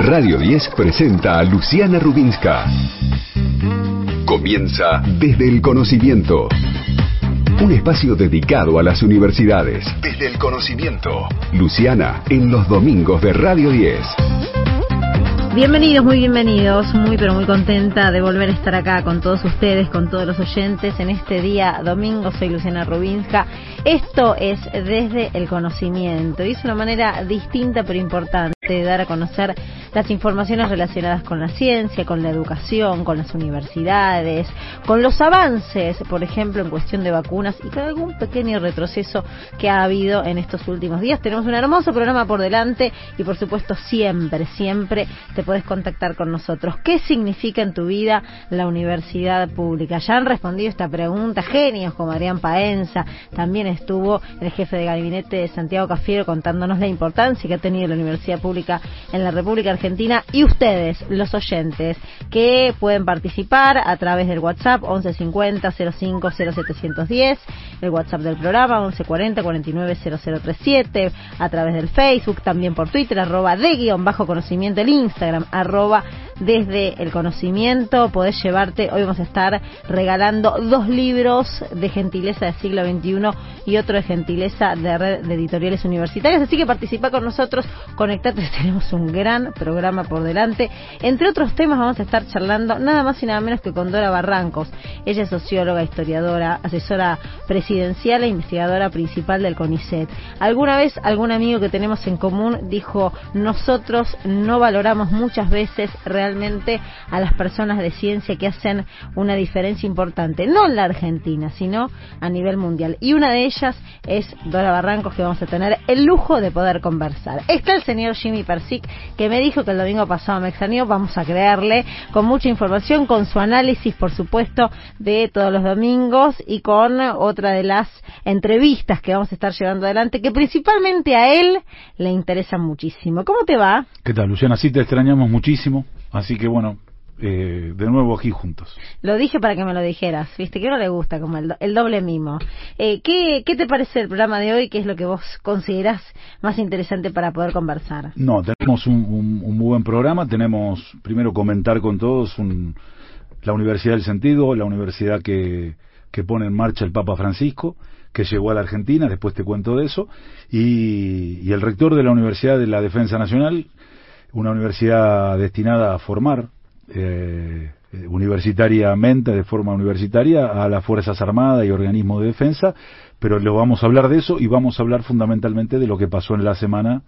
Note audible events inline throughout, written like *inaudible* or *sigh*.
Radio 10 presenta a Luciana Rubinska. Comienza desde el conocimiento. Un espacio dedicado a las universidades. Desde el conocimiento. Luciana en los domingos de Radio 10. Bienvenidos, muy bienvenidos, muy pero muy contenta de volver a estar acá con todos ustedes, con todos los oyentes en este día domingo. Soy Luciana Rubinska. Esto es desde el conocimiento y es una manera distinta pero importante de dar a conocer las informaciones relacionadas con la ciencia, con la educación, con las universidades, con los avances, por ejemplo, en cuestión de vacunas y con algún pequeño retroceso que ha habido en estos últimos días. Tenemos un hermoso programa por delante y, por supuesto, siempre, siempre te puedes contactar con nosotros. ¿Qué significa en tu vida la universidad pública? Ya han respondido esta pregunta genios como Adrián Paenza, también estuvo el jefe de gabinete de Santiago Cafiero contándonos la importancia que ha tenido la universidad pública en la República Argentina y ustedes, los oyentes, que pueden participar a través del WhatsApp 1150 05 0710, el WhatsApp del programa 1140 49 0037, a través del Facebook, también por Twitter, arroba de guion bajo conocimiento, el Instagram, arroba desde el conocimiento, podés llevarte, hoy vamos a estar regalando dos libros de gentileza del siglo XXI y otro de gentileza de red de editoriales universitarias, así que participa con nosotros, conectate, *laughs* tenemos un gran programa por delante. Entre otros temas vamos a estar charlando nada más y nada menos que con Dora Barrancos. Ella es socióloga, historiadora, asesora presidencial e investigadora principal del CONICET. Alguna vez algún amigo que tenemos en común dijo, nosotros no valoramos muchas veces realmente a las personas de ciencia que hacen una diferencia importante, no en la Argentina, sino a nivel mundial. Y una de ellas es Dora Barrancos, que vamos a tener el lujo de poder conversar. Está el señor Jimmy Persic, que me dijo que el domingo pasado me extrañó, vamos a creerle, con mucha información, con su análisis, por supuesto, de todos los domingos y con otra de las entrevistas que vamos a estar llevando adelante, que principalmente a él le interesan muchísimo. ¿Cómo te va? ¿Qué tal, Luciana? Sí, te extrañamos muchísimo, así que bueno, eh, de nuevo aquí juntos. Lo dije para que me lo dijeras, viste, que no le gusta como el, do- el doble mimo. Eh, ¿qué, ¿Qué te parece el programa de hoy? ¿Qué es lo que vos considerás más interesante para poder conversar? No, tenemos un, un- un muy buen programa, tenemos primero comentar con todos un- la Universidad del Sentido, la universidad que, que pone en marcha el Papa Francisco, que llegó a la Argentina, después te cuento de eso, y, y el rector de la Universidad de la Defensa Nacional, una universidad destinada a formar eh, eh, universitariamente, de forma universitaria, a las Fuerzas Armadas y organismos de defensa, pero lo vamos a hablar de eso y vamos a hablar fundamentalmente de lo que pasó en la semana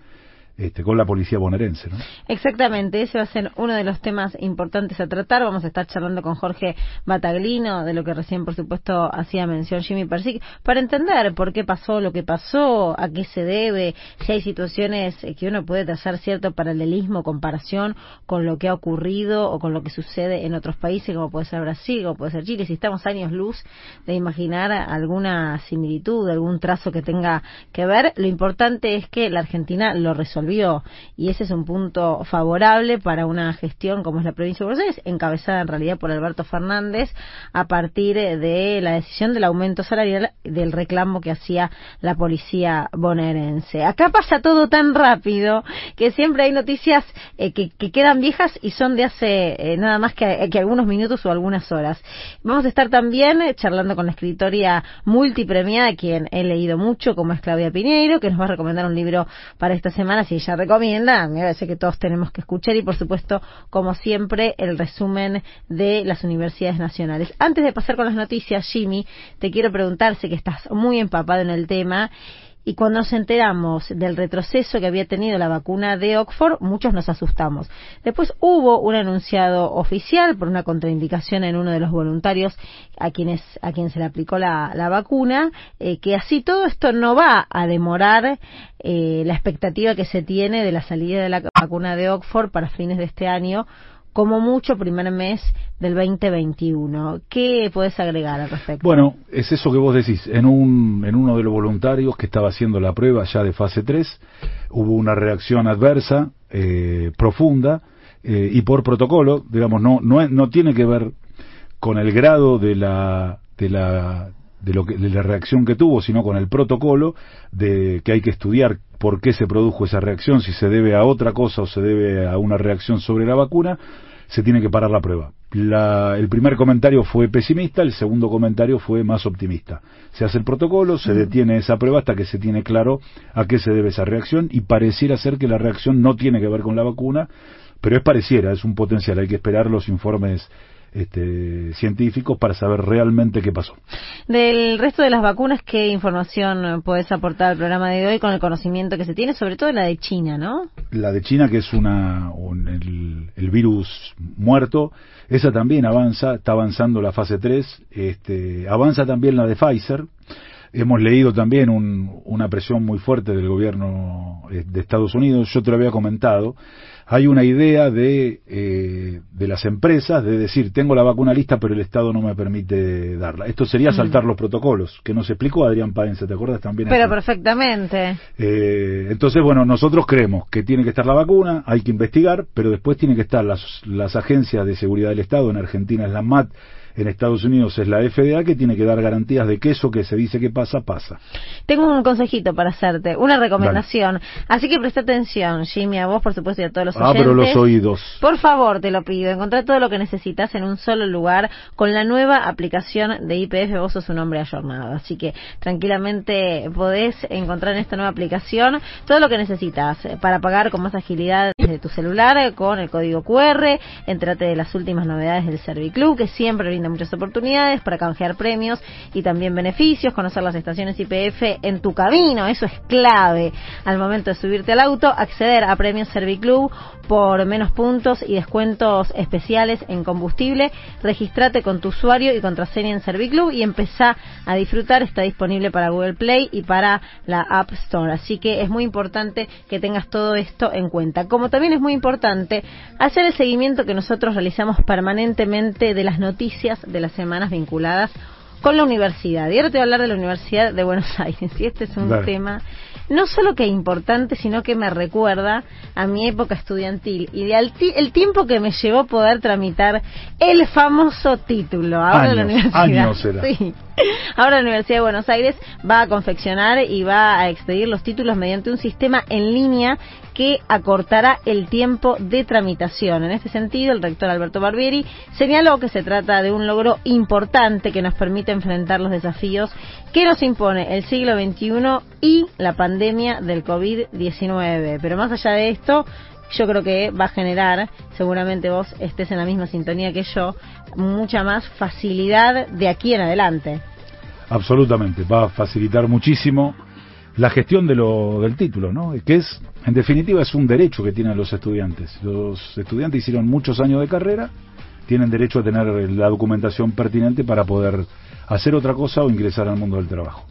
este, con la policía bonaerense. ¿no? Exactamente, ese va a ser uno de los temas importantes a tratar. Vamos a estar charlando con Jorge Bataglino, de lo que recién, por supuesto, hacía mención Jimmy Persic, para entender por qué pasó lo que pasó, a qué se debe, si hay situaciones eh, que uno puede trazar cierto paralelismo, comparación con lo que ha ocurrido o con lo que sucede en otros países, como puede ser Brasil, como puede ser Chile, si estamos años luz de imaginar alguna similitud, algún trazo que tenga que ver. Lo importante es que la Argentina lo resolvió y ese es un punto favorable para una gestión como es la provincia de Buenos Aires, encabezada en realidad por Alberto Fernández a partir de la decisión del aumento salarial del reclamo que hacía la policía bonaerense. Acá pasa todo tan rápido que siempre hay noticias eh, que, que quedan viejas y son de hace eh, nada más que, algunos minutos o algunas horas. Vamos a estar también eh, charlando con la escritoria multipremiada, quien he leído mucho, como es Claudia Piñeiro, que nos va a recomendar un libro para esta semana, si ella recomienda, me parece que todos tenemos que escuchar y por supuesto, como siempre, el resumen de las universidades nacionales. Antes de pasar con las noticias, Jimmy, te quiero preguntar, sé que estás muy empapado en el tema, y cuando nos enteramos del retroceso que había tenido la vacuna de Oxford, muchos nos asustamos. Después hubo un anunciado oficial por una contraindicación en uno de los voluntarios a quienes a quien se le aplicó la, la vacuna, eh, que así todo esto no va a demorar eh, la expectativa que se tiene de la salida de la vacuna de Oxford para fines de este año como mucho primer mes del 2021. ¿Qué puedes agregar al respecto? Bueno, es eso que vos decís. En, un, en uno de los voluntarios que estaba haciendo la prueba ya de fase 3, hubo una reacción adversa, eh, profunda, eh, y por protocolo, digamos, no, no, no tiene que ver con el grado de la, de la de lo que de la reacción que tuvo, sino con el protocolo de que hay que estudiar por qué se produjo esa reacción, si se debe a otra cosa o se debe a una reacción sobre la vacuna, se tiene que parar la prueba. el primer comentario fue pesimista, el segundo comentario fue más optimista. Se hace el protocolo, se detiene esa prueba hasta que se tiene claro a qué se debe esa reacción y pareciera ser que la reacción no tiene que ver con la vacuna, pero es pareciera, es un potencial, hay que esperar los informes este, científicos para saber realmente qué pasó. Del resto de las vacunas, ¿qué información puedes aportar al programa de hoy con el conocimiento que se tiene, sobre todo la de China, no? La de China, que es una el, virus muerto, esa también avanza, está avanzando la fase 3, este, avanza también la de Pfizer, Hemos leído también una presión muy fuerte del gobierno eh, de Estados Unidos. Yo te lo había comentado hay una idea de, eh, de las empresas de decir, tengo la vacuna lista, pero el Estado no me permite darla. Esto sería saltar los protocolos, que nos explicó Adrián Paense, ¿te acuerdas también? Pero perfectamente. Eh, entonces, bueno, nosotros creemos que tiene que estar la vacuna, hay que investigar, pero después tienen que estar las, las agencias de seguridad del Estado, en Argentina es la MAT, en Estados Unidos es la FDA que tiene que dar garantías de que eso que se dice que pasa, pasa. Tengo un consejito para hacerte, una recomendación. Así que presta atención, Jimmy, a vos, por supuesto, y a todos los oyentes. Ah, pero los oídos. Por favor, te lo pido. Encontrar todo lo que necesitas en un solo lugar con la nueva aplicación de IPF. Vos sos un hombre ayornado. Así que tranquilamente podés encontrar en esta nueva aplicación todo lo que necesitas para pagar con más agilidad desde tu celular con el código QR. Entrate de las últimas novedades del Serviclub, que siempre brinda muchas oportunidades para canjear premios y también beneficios, conocer las estaciones IPF en tu camino, eso es clave. Al momento de subirte al auto, acceder a premios Serviclub por menos puntos y descuentos especiales en combustible, registrate con tu usuario y contraseña en Serviclub y empezá a disfrutar, está disponible para Google Play y para la App Store, así que es muy importante que tengas todo esto en cuenta. Como también es muy importante hacer el seguimiento que nosotros realizamos permanentemente de las noticias de las semanas vinculadas con la universidad. Y ahora te voy a hablar de la Universidad de Buenos *laughs* Aires. Y este es un tema no solo que importante, sino que me recuerda a mi época estudiantil y de el tiempo que me llevó poder tramitar el famoso título. Ahora la universidad. Sí. Ahora la Universidad de Buenos Aires va a confeccionar y va a expedir los títulos mediante un sistema en línea que acortará el tiempo de tramitación. En este sentido, el rector Alberto Barbieri señaló que se trata de un logro importante que nos permite enfrentar los desafíos que nos impone el siglo XXI y la pandemia del COVID-19. Pero más allá de esto, yo creo que va a generar, seguramente vos estés en la misma sintonía que yo, mucha más facilidad de aquí en adelante. Absolutamente, va a facilitar muchísimo la gestión de lo, del título, ¿no? Que es, en definitiva, es un derecho que tienen los estudiantes. Los estudiantes hicieron muchos años de carrera, tienen derecho a tener la documentación pertinente para poder hacer otra cosa o ingresar al mundo del trabajo.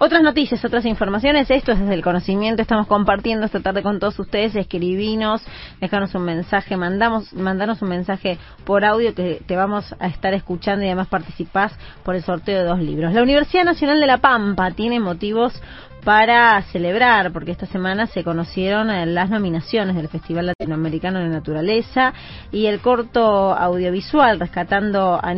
Otras noticias, otras informaciones, esto es desde el conocimiento, estamos compartiendo esta tarde con todos ustedes, escribinos, déjanos un mensaje, mandamos, mandanos un mensaje por audio que te vamos a estar escuchando y además participás por el sorteo de dos libros. La Universidad Nacional de La Pampa tiene motivos para celebrar, porque esta semana se conocieron eh, las nominaciones del Festival Latinoamericano de Naturaleza y el corto audiovisual Rescatando a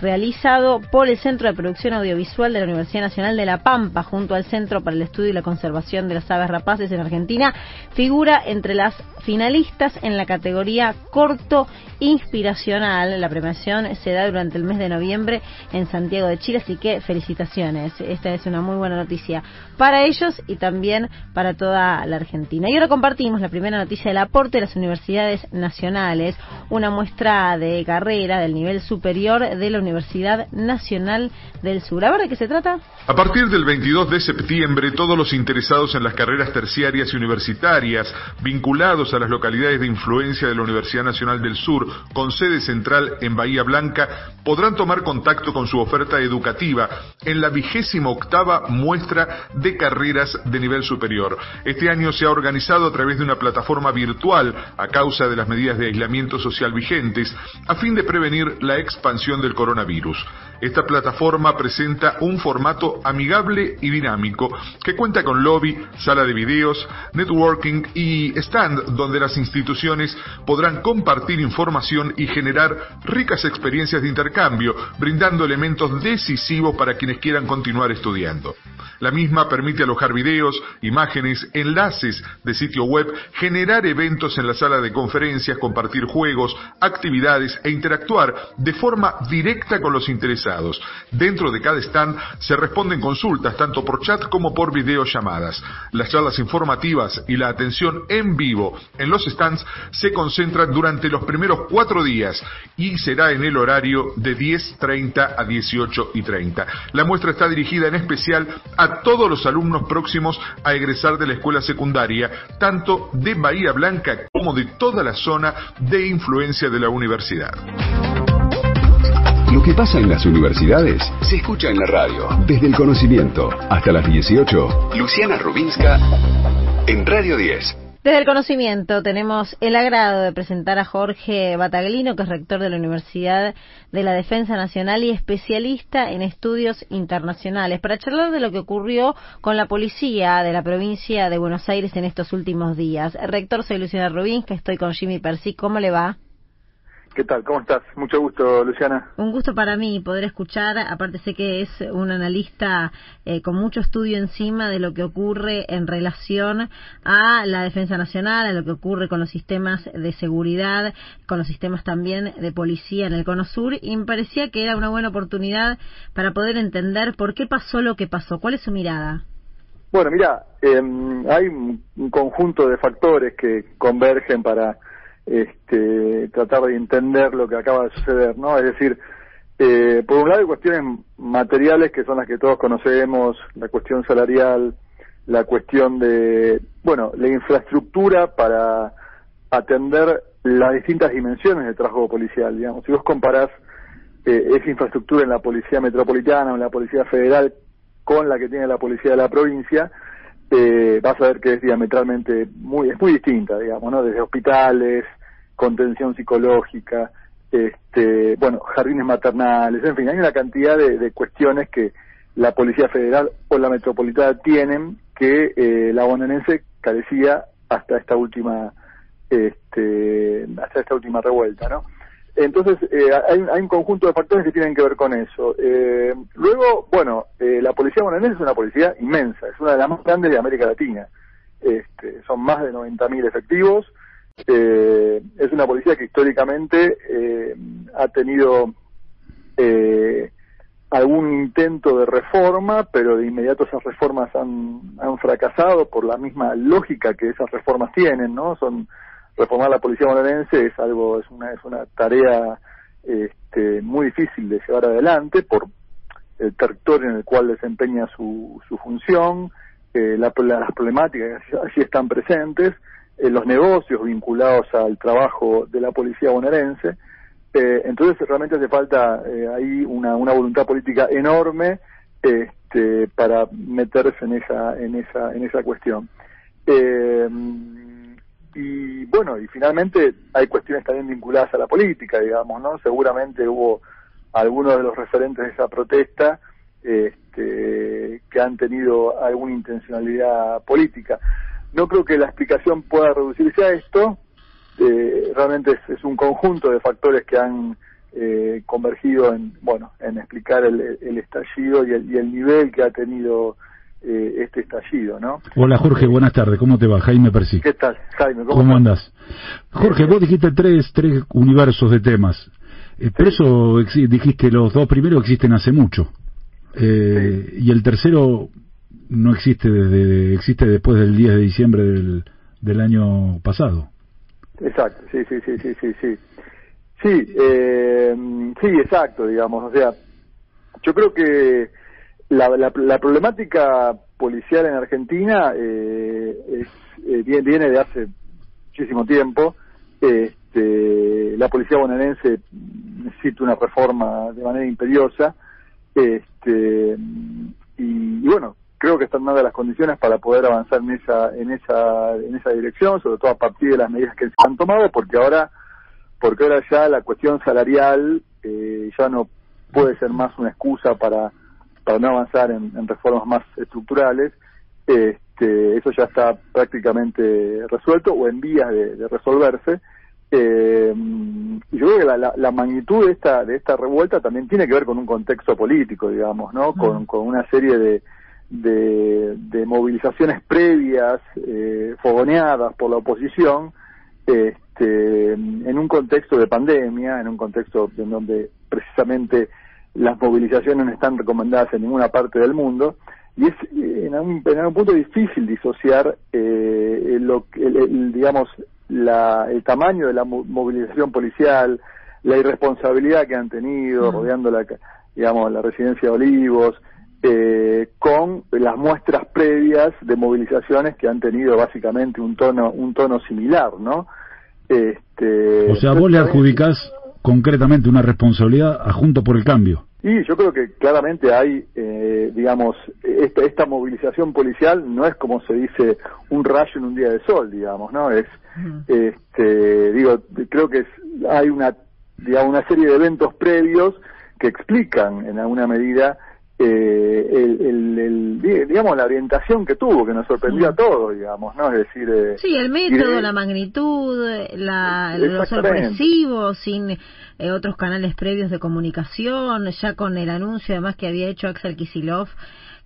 realizado por el Centro de Producción Audiovisual de la Universidad Nacional de La Pampa, junto al Centro para el Estudio y la Conservación de las Aves Rapaces en Argentina, figura entre las finalistas en la categoría corto inspiracional. La premiación se da durante el mes de noviembre en Santiago de Chile, así que felicitaciones. Esta es una muy buena noticia para ellos y también para toda la Argentina. Y ahora compartimos la primera noticia del aporte de las universidades nacionales, una muestra de carrera del nivel superior de la Universidad Nacional del Sur. A ver de qué se trata. A partir del 22 de septiembre, todos los interesados en las carreras terciarias y universitarias vinculados a las localidades de influencia de la Universidad Nacional del Sur, con sede central en Bahía Blanca, podrán tomar contacto con su oferta educativa en la vigésima octava muestra de carreras de nivel superior. Este año se ha organizado a través de una plataforma virtual a causa de las medidas de aislamiento social vigentes, a fin de prevenir la expansión del coronavirus. Esta plataforma presenta un formato amigable y dinámico que cuenta con lobby, sala de videos, networking y stand donde las instituciones podrán compartir información y generar ricas experiencias de intercambio, brindando elementos decisivos para quienes quieran continuar estudiando. La misma permite alojar videos, imágenes, enlaces de sitio web, generar eventos en la sala de conferencias, compartir juegos, actividades e interactuar de forma directa con los interesados. Dentro de cada stand se responden consultas tanto por chat como por videollamadas. Las charlas informativas y la atención en vivo en los stands se concentran durante los primeros cuatro días y será en el horario de 10.30 a 18.30. La muestra está dirigida en especial a todos los alumnos próximos a egresar de la escuela secundaria, tanto de Bahía Blanca como de toda la zona de influencia de la universidad. Lo que pasa en las universidades se escucha en la radio, desde el conocimiento hasta las 18. Luciana Rubinska en Radio 10. Desde el conocimiento tenemos el agrado de presentar a Jorge Bataglino, que es rector de la Universidad de la Defensa Nacional y especialista en estudios internacionales, para charlar de lo que ocurrió con la policía de la provincia de Buenos Aires en estos últimos días. rector, soy Luciana Rubín, que estoy con Jimmy Percy. ¿Cómo le va? ¿Qué tal? ¿Cómo estás? Mucho gusto, Luciana. Un gusto para mí poder escuchar. Aparte sé que es un analista eh, con mucho estudio encima de lo que ocurre en relación a la defensa nacional, a lo que ocurre con los sistemas de seguridad, con los sistemas también de policía en el Cono Sur. Y me parecía que era una buena oportunidad para poder entender por qué pasó lo que pasó. ¿Cuál es su mirada? Bueno, mira, em, hay un conjunto de factores que convergen para este, tratar de entender lo que acaba de suceder, ¿no? Es decir, eh, por un lado hay cuestiones materiales que son las que todos conocemos, la cuestión salarial, la cuestión de, bueno, la infraestructura para atender las distintas dimensiones del trabajo policial, digamos. Si vos comparás eh, esa infraestructura en la policía metropolitana o en la policía federal con la que tiene la policía de la provincia, eh, vas a ver que es diametralmente muy, es muy distinta, digamos, ¿no? Desde hospitales, contención psicológica, este, bueno, jardines maternales, en fin, hay una cantidad de, cuestiones que la Policía Federal o la Metropolitana tienen que eh, la bonaerense carecía hasta esta última este, hasta esta última revuelta, ¿no? Entonces, eh, hay, hay, un conjunto de factores que tienen que ver con eso. Eh, luego, bueno, eh, la policía bonaerense es una policía inmensa, es una de las más grandes de América Latina. Este, son más de 90.000 efectivos. Eh, es una policía que históricamente eh, ha tenido algún intento de reforma, pero de inmediato esas reformas han, han fracasado por la misma lógica que esas reformas tienen, ¿no? Son reformar la policía bonaerense es algo, es una, es una tarea este, muy difícil de llevar adelante por el territorio en el cual desempeña su, su función, eh, la, las problemáticas allí están presentes, eh, los negocios vinculados al trabajo de la policía bonaerense. Eh, entonces realmente hace falta eh, ahí una, una voluntad política enorme este, para meterse en esa, en esa, en esa cuestión. Eh, y bueno, y finalmente hay cuestiones también vinculadas a la política, digamos, ¿no? Seguramente hubo algunos de los referentes de esa protesta este, que han tenido alguna intencionalidad política. No creo que la explicación pueda reducirse a esto, eh, realmente es, un conjunto de factores que han eh, convergido en, bueno, en explicar el, estallido y el, y el nivel que ha tenido eh, este estallido, ¿no? Hola Jorge, buenas tardes, ¿cómo te va? Jaime Persi. ¿Qué tal, Jaime? ¿Cómo, andas? Jorge, vos dijiste tres, tres universos de temas, eh, pero eso dijiste los dos primeros existen hace mucho, eh, y el tercero no existe desde, existe después del 10 de diciembre del, del año pasado. Exacto, sí, sí, sí, sí, sí, sí. Sí, eh, sí, exacto, digamos, o sea, yo creo que la, la, problemática policial en Argentina eh, es, eh, viene de hace muchísimo tiempo. Este, la policía bonaerense necesita una reforma de manera imperiosa. Este, y, bueno, creo que están dadas las condiciones para poder avanzar en esa, en esa, en esa dirección, sobre todo a partir de las medidas que se han tomado, porque ahora, porque ahora ya la cuestión salarial eh, ya no puede ser más una excusa para, para no avanzar en, reformas más estructurales, este, eso ya está prácticamente resuelto o en vías de, resolverse. Eh, y yo creo que la, la, magnitud de esta, de esta revuelta también tiene que ver con un contexto político, digamos, ¿no? Con, con una serie de, de, movilizaciones previas, eh, fogoneadas por la oposición, este, en un contexto de pandemia, en un contexto en donde precisamente las movilizaciones no están recomendadas en ninguna parte del mundo, y es en algún, punto difícil disociar eh, lo, el, digamos la, el tamaño de la movilización policial, la irresponsabilidad que han tenido rodeando la digamos la residencia de Olivos, eh, con las muestras previas de movilizaciones que han tenido básicamente un tono un tono similar, ¿no? Este, o sea, vos le adjudicás concretamente una responsabilidad a Junto por el Cambio. Y yo creo que claramente hay, eh, digamos, esta, esta movilización policial no es como se dice un rayo en un día de sol, digamos, ¿no? Es, este, digo, creo que hay una, digamos, una serie de eventos previos que explican en alguna medida eh, el, el, digamos la orientación que tuvo que nos sorprendió a todos digamos no es decir eh, sí el método la magnitud la, lo sorpresivo sin eh, otros canales previos de comunicación ya con el anuncio además que había hecho Axel Kisilov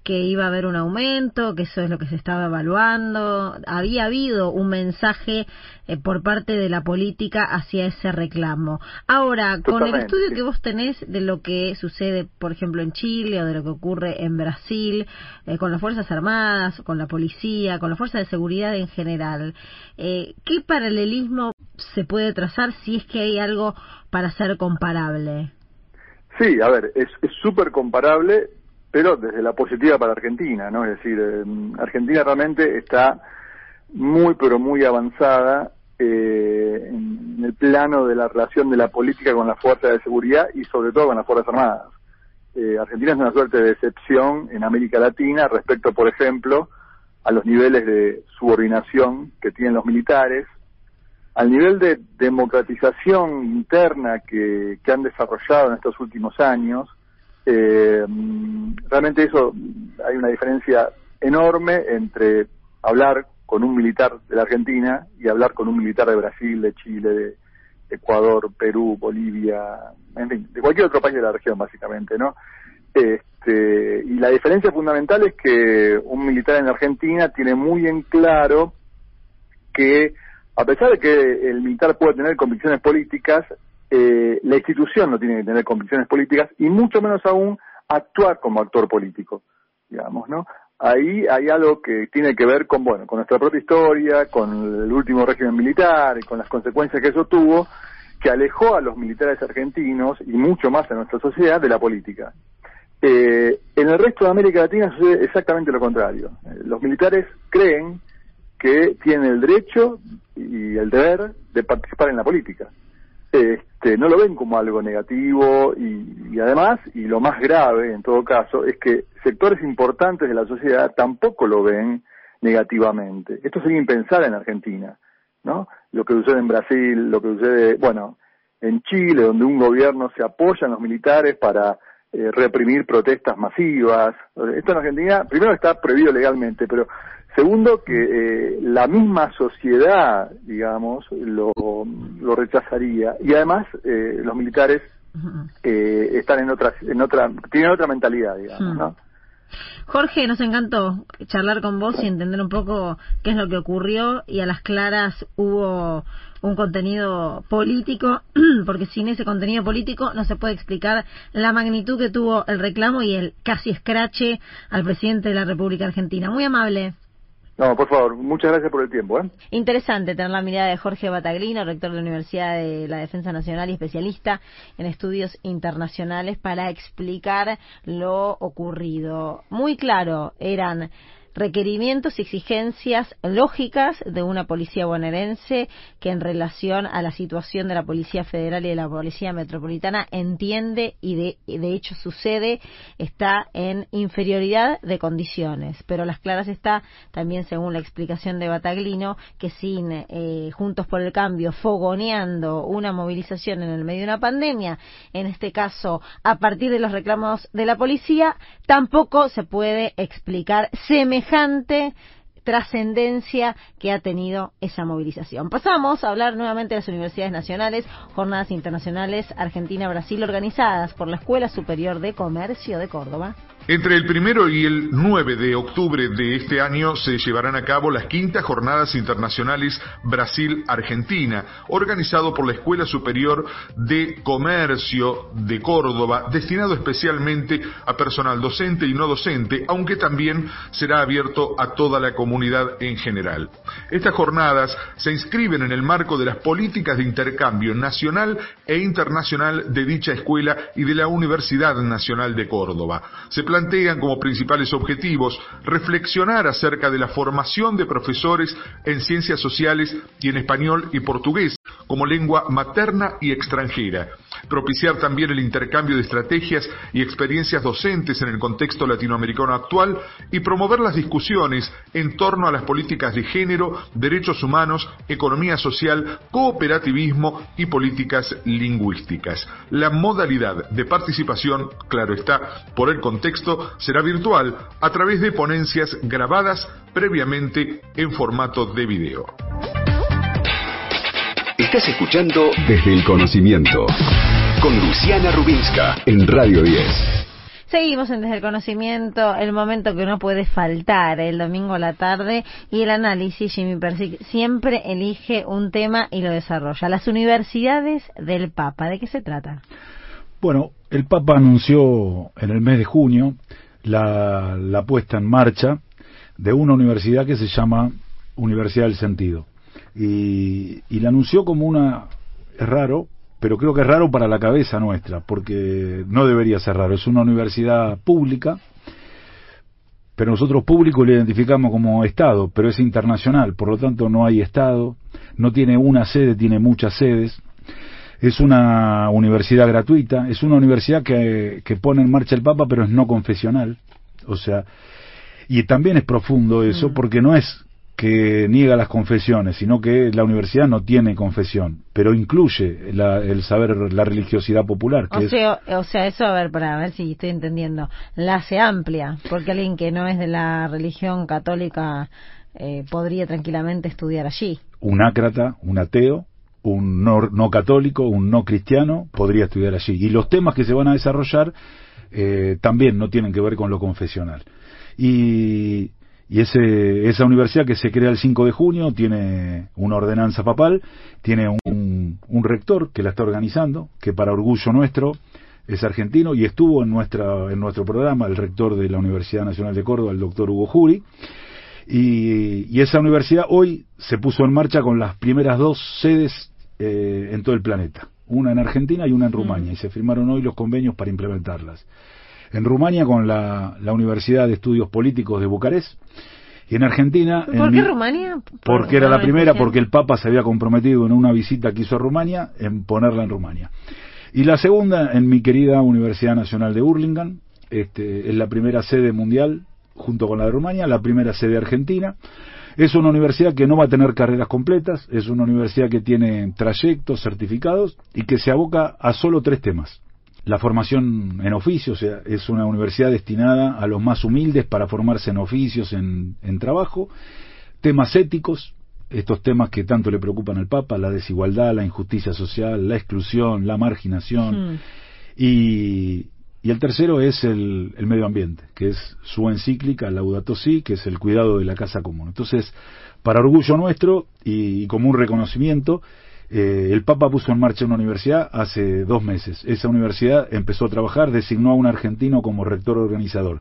que iba a haber un aumento, que eso es lo que se estaba evaluando. Había habido un mensaje eh, por parte de la política hacia ese reclamo. Ahora, con el estudio que vos tenés de lo que sucede, por ejemplo, en Chile o de lo que ocurre en Brasil, eh, con las Fuerzas Armadas, con la policía, con las Fuerzas de Seguridad en general, eh, ¿qué paralelismo se puede trazar si es que hay algo para ser comparable? Sí, a ver, es súper comparable pero desde la positiva para Argentina, ¿no? Es decir, em, Argentina realmente está muy, pero muy avanzada eh, en el plano de la relación de la política con las fuerzas de seguridad y sobre todo con las Fuerzas Armadas. Eh, Argentina es una suerte de excepción en América Latina respecto, por ejemplo, a los niveles de subordinación que tienen los militares, al nivel de democratización interna que han desarrollado en estos últimos años, eh, realmente eso, hay una diferencia enorme entre hablar con un militar de la Argentina y hablar con un militar de Brasil, de Chile, de Ecuador, Perú, Bolivia, en fin, de cualquier otro país de la región, básicamente, ¿no? Este, y la diferencia fundamental es que un militar en Argentina tiene muy en claro que, a pesar de que el militar puede tener convicciones políticas, eh, la institución no tiene que tener convicciones políticas y mucho menos aún actuar como actor político, digamos, ¿no? Ahí hay algo que tiene que ver con, bueno, con nuestra propia historia, con el último régimen militar y con las consecuencias que eso tuvo, que alejó a los militares argentinos y mucho más a nuestra sociedad de la política. Eh, en el resto de América Latina sucede exactamente lo contrario. Eh, los militares creen que tienen el derecho y el deber de participar en la política este, no lo ven como algo negativo y, además, y lo más grave en todo caso, es que sectores importantes de la sociedad tampoco lo ven negativamente. Esto sería impensar en Argentina, ¿no? Lo que sucede en Brasil, lo que sucede, bueno, en Chile, donde un gobierno se apoya en los militares para eh, reprimir protestas masivas. Esto en Argentina, primero está prohibido legalmente, pero Segundo, que eh, la misma sociedad, digamos, lo, lo rechazaría. Y además, eh, los militares eh, están en otra, en otra, tienen otra mentalidad, digamos, ¿no? Jorge, nos encantó charlar con vos y entender un poco qué es lo que ocurrió y a las claras hubo un contenido político, *clears throat* porque sin ese contenido político no se puede explicar la magnitud que tuvo el reclamo y el casi escrache al presidente de la República Argentina. Muy amable. No, por favor, muchas gracias por el tiempo. ¿eh? Interesante tener la mirada de Jorge Bataglino, rector de la Universidad de la Defensa Nacional y especialista en estudios internacionales, para explicar lo ocurrido. Muy claro, eran requerimientos y exigencias lógicas de una policía bonaerense que en relación a la situación de la Policía Federal y de la Policía Metropolitana entiende y de, de hecho sucede, está en inferioridad de condiciones. Pero las claras está, también según la explicación de Bataglino, que sin eh, Juntos por el Cambio fogoneando una movilización en el medio de una pandemia, en este caso a partir de los reclamos de la policía, tampoco se puede explicar semejante trascendencia que ha tenido esa movilización. Pasamos a hablar nuevamente de las universidades nacionales, jornadas internacionales Argentina-Brasil organizadas por la Escuela Superior de Comercio de Córdoba. Entre el primero y el 9 de octubre de este año se llevarán a cabo las quintas jornadas internacionales Brasil-Argentina, organizado por la Escuela Superior de Comercio de Córdoba, destinado especialmente a personal docente y no docente, aunque también será abierto a toda la comunidad en general. Estas jornadas se inscriben en el marco de las políticas de intercambio nacional e internacional de dicha escuela y de la Universidad Nacional de Córdoba. Se plantean como principales objetivos reflexionar acerca de la formación de profesores en ciencias sociales y en español y portugués como lengua materna y extranjera, propiciar también el intercambio de estrategias y experiencias docentes en el contexto latinoamericano actual y promover las discusiones en torno a las políticas de género, derechos humanos, economía social, cooperativismo y políticas lingüísticas. La modalidad de participación, claro está, por el contexto, será virtual a través de ponencias grabadas previamente en formato de video. Estás escuchando Desde el Conocimiento con Luciana Rubinska en Radio 10. Seguimos en Desde el Conocimiento, el momento que no puede faltar, el domingo a la tarde, y el análisis, Jimmy Persic siempre elige un tema y lo desarrolla. Las universidades del Papa, ¿de qué se trata? Bueno, el Papa anunció en el mes de junio la, la puesta en marcha de una universidad que se llama Universidad del Sentido y, y la anunció como una, es raro, pero creo que es raro para la cabeza nuestra, porque no debería ser raro, es una universidad pública, pero nosotros público lo identificamos como Estado, pero es internacional, por lo tanto no hay Estado, no tiene una sede, tiene muchas sedes, es una universidad gratuita, es una universidad que, que pone en marcha el Papa, pero es no confesional, o sea, y también es profundo eso, Mm. porque no es que niega las confesiones, sino que la universidad no tiene confesión, pero incluye la- el saber la religiosidad popular, que O es sea, o sea, eso, a ver, para ver si estoy entendiendo, la hace amplia, porque alguien que no es de la religión católica eh, podría tranquilamente estudiar allí. un ácrata, un ateo, un no, no católico, un no cristiano, podría estudiar allí. Y los temas que se van a desarrollar eh, también no tienen que ver con lo confesional. Y, y ese, esa universidad que se crea el 5 de junio tiene una ordenanza papal, tiene un, un rector que la está organizando, que para orgullo nuestro es argentino y estuvo en, nuestra, en nuestro programa el rector de la Universidad Nacional de Córdoba, el doctor Hugo Juri, y, y esa universidad hoy se puso en marcha con las primeras dos sedes eh, en todo el planeta, una en Argentina y una en Rumania, y se firmaron hoy los convenios para implementarlas. En Rumania con la, la Universidad de Estudios Políticos de Bucarest, y en Argentina... ¿Por en qué mi- Rumania? porque era la primera, porque el Papa se había comprometido en una visita que hizo a Rumania en ponerla en Rumania. Y la segunda en mi querida Universidad Nacional de Hurlingham, este, es la primera sede mundial junto con la de Rumania, la primera sede argentina. Es una universidad que no va a tener carreras completas, es una universidad que tiene trayectos, certificados y que se aboca a solo tres temas. La formación en oficios, es una universidad destinada a los más humildes para formarse en oficios, en, en trabajo, temas éticos, estos temas que tanto le preocupan al Papa, la desigualdad, la injusticia social, la exclusión, la marginación, Mm. y, y el tercero es el, el medio ambiente, que es su encíclica Laudato Si, que es el cuidado de la casa común. Entonces, para orgullo nuestro y, y como un reconocimiento, eh, el Papa puso en marcha una universidad hace dos meses. Esa universidad empezó a trabajar, designó a un argentino como rector organizador.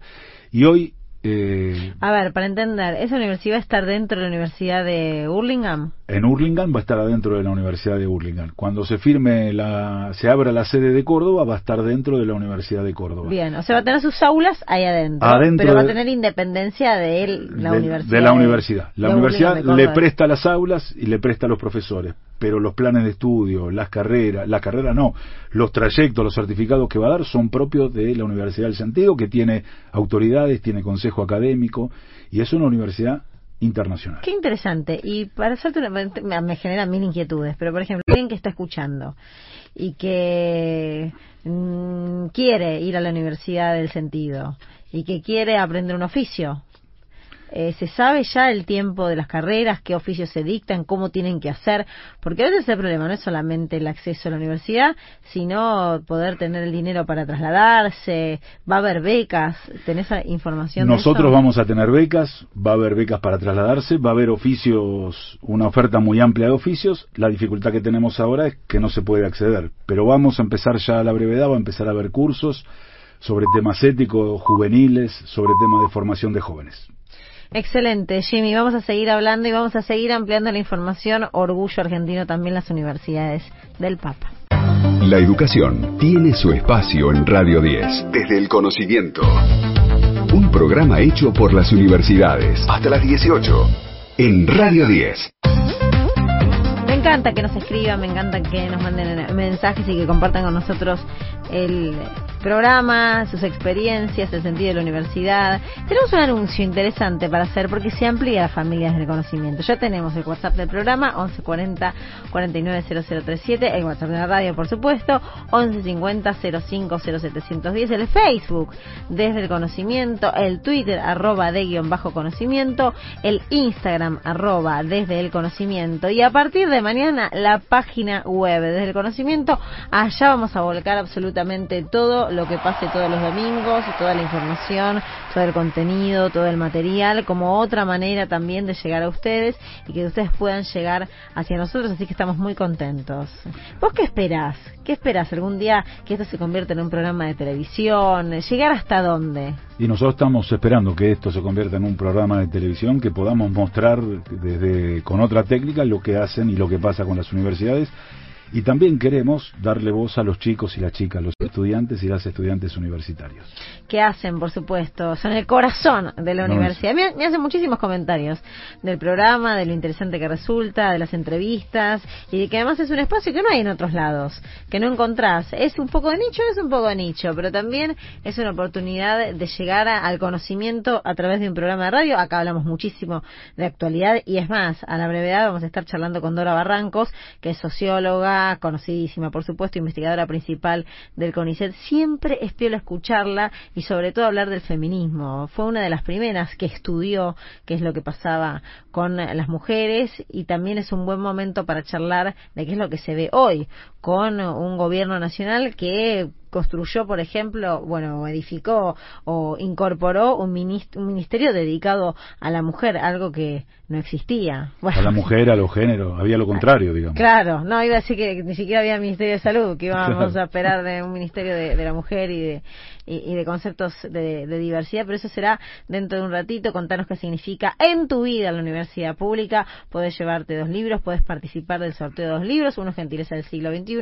Y hoy Eh, a ver, para entender, ¿esa universidad va a estar dentro de la Universidad de Hurlingham? En Hurlingham va a estar adentro de la Universidad de Hurlingham. Cuando se firme la, se abra la sede de Córdoba, va a estar dentro de la Universidad de Córdoba. Bien, o sea, va a tener sus aulas ahí adentro, pero va a tener independencia de la universidad. De la universidad. La universidad le presta las aulas y le presta a los profesores, pero los planes de estudio, las carreras, la carrera no, los trayectos, los certificados que va a dar son propios de la Universidad del Sentido, que tiene autoridades, tiene consejo académico y es una universidad internacional. Qué interesante. Y para hacerte una, me generan mil inquietudes, pero por ejemplo, alguien que está escuchando y que mm, quiere ir a la Universidad del Sentido y que quiere aprender un oficio, eh, ¿Se sabe ya el tiempo de las carreras, qué oficios se dictan, cómo tienen que hacer? Porque a veces el problema no es solamente el acceso a la universidad, sino poder tener el dinero para trasladarse, va a haber becas, ¿tenés información? Nosotros vamos a tener becas, va a haber becas para trasladarse, va a haber oficios, una oferta muy amplia de oficios, la dificultad que tenemos ahora es que no se puede acceder, pero vamos a empezar ya a la brevedad, va a empezar a haber cursos sobre temas éticos juveniles, sobre temas de formación de jóvenes. Excelente, Jimmy. Vamos a seguir hablando y vamos a seguir ampliando la información. Orgullo argentino también las universidades del Papa. La educación tiene su espacio en Radio 10, desde el conocimiento. Un programa hecho por las universidades. Hasta las 18, en Radio 10. Me encanta que nos escriban, me encanta que nos manden mensajes y que compartan con nosotros el programa, sus experiencias, el sentido de la universidad. Tenemos un anuncio interesante para hacer porque se amplía las familias del conocimiento. Ya tenemos el WhatsApp del programa 1140 490037, el WhatsApp de la radio por supuesto, 1150 050710, el Facebook desde el conocimiento, el Twitter arroba de guion bajo conocimiento, el Instagram arroba desde el conocimiento y a partir de mañana la página web desde el conocimiento, allá vamos a volcar absolutamente todo lo que pase todos los domingos, toda la información, todo el contenido, todo el material, como otra manera también de llegar a ustedes y que ustedes puedan llegar hacia nosotros, así que estamos muy contentos. ¿Vos qué esperás? ¿Qué esperás algún día que esto se convierta en un programa de televisión? ¿Llegar hasta dónde? Y nosotros estamos esperando que esto se convierta en un programa de televisión, que podamos mostrar desde con otra técnica lo que hacen y lo que pasa con las universidades y también queremos darle voz a los chicos y las chicas, los estudiantes y las estudiantes universitarios. ¿Qué hacen, por supuesto? Son el corazón de la universidad. Me, me, hacen muchísimos comentarios del programa, de lo interesante que resulta, de las entrevistas y de que además es un espacio que no hay en otros lados, que no encontrás. Es un poco de nicho, es un poco de nicho, pero también es una oportunidad de llegar al conocimiento a través de un programa de radio. Acá hablamos muchísimo de actualidad y es más, a la brevedad vamos a estar charlando con Dora Barrancos, que es socióloga conocidísima, por supuesto, investigadora principal del CONICET, siempre es piola escucharla y sobre todo hablar del feminismo. Fue una de las primeras que estudió qué es lo que pasaba con las mujeres y también es un buen momento para charlar de qué es lo que se ve hoy con un gobierno nacional que construyó, por ejemplo, bueno, edificó o incorporó un, ministerio dedicado a la mujer, algo que no existía. *laughs* a la mujer, a los géneros, había lo contrario, digamos. Claro, no, iba a decir que ni siquiera había ministerio de salud, que íbamos a esperar de un ministerio de, la mujer y de, y, de conceptos de, diversidad, pero eso será dentro de un ratito. Contanos qué significa en tu vida la universidad pública. Puedes llevarte dos libros, puedes participar del sorteo de dos libros, uno Gentileza del siglo XXI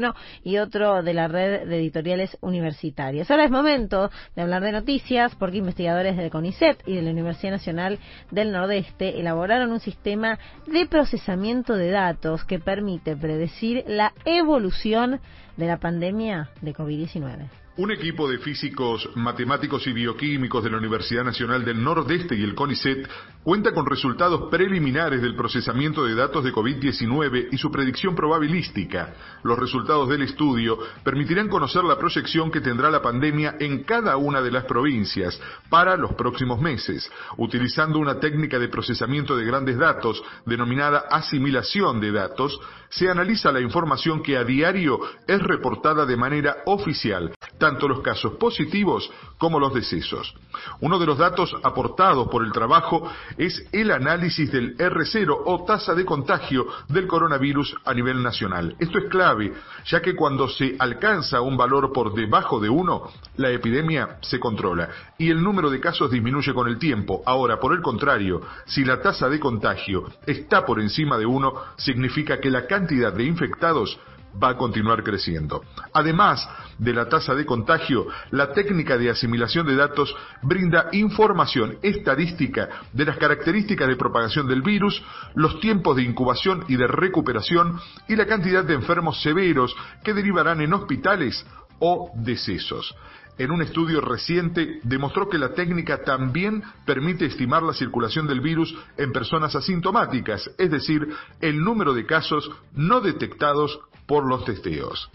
y otro de la red de editoriales universitarias. Ahora es momento de hablar de noticias porque investigadores del CONICET y de la Universidad Nacional del Nordeste elaboraron un sistema de procesamiento de datos que permite predecir la evolución de la pandemia de COVID-19. Un equipo de físicos, matemáticos y bioquímicos de la Universidad Nacional del Nordeste y el CONICET cuenta con resultados preliminares del procesamiento de datos de COVID-19 y su predicción probabilística. Los resultados del estudio permitirán conocer la proyección que tendrá la pandemia en cada una de las provincias para los próximos meses, utilizando una técnica de procesamiento de grandes datos denominada asimilación de datos, se analiza la información que a diario es reportada de manera oficial tanto los casos positivos como los decesos. Uno de los datos aportados por el trabajo es el análisis del R0 o tasa de contagio del coronavirus a nivel nacional. Esto es clave, ya que cuando se alcanza un valor por debajo de 1, la epidemia se controla y el número de casos disminuye con el tiempo. Ahora, por el contrario, si la tasa de contagio está por encima de 1, significa que la cantidad de infectados va a continuar creciendo. Además de la tasa de contagio, la técnica de asimilación de datos brinda información estadística de las características de propagación del virus, los tiempos de incubación y de recuperación y la cantidad de enfermos severos que derivarán en hospitales o decesos en un estudio reciente demostró que la técnica también permite estimar la circulación del virus en personas asintomáticas, es decir, el número de casos no detectados por los testeos.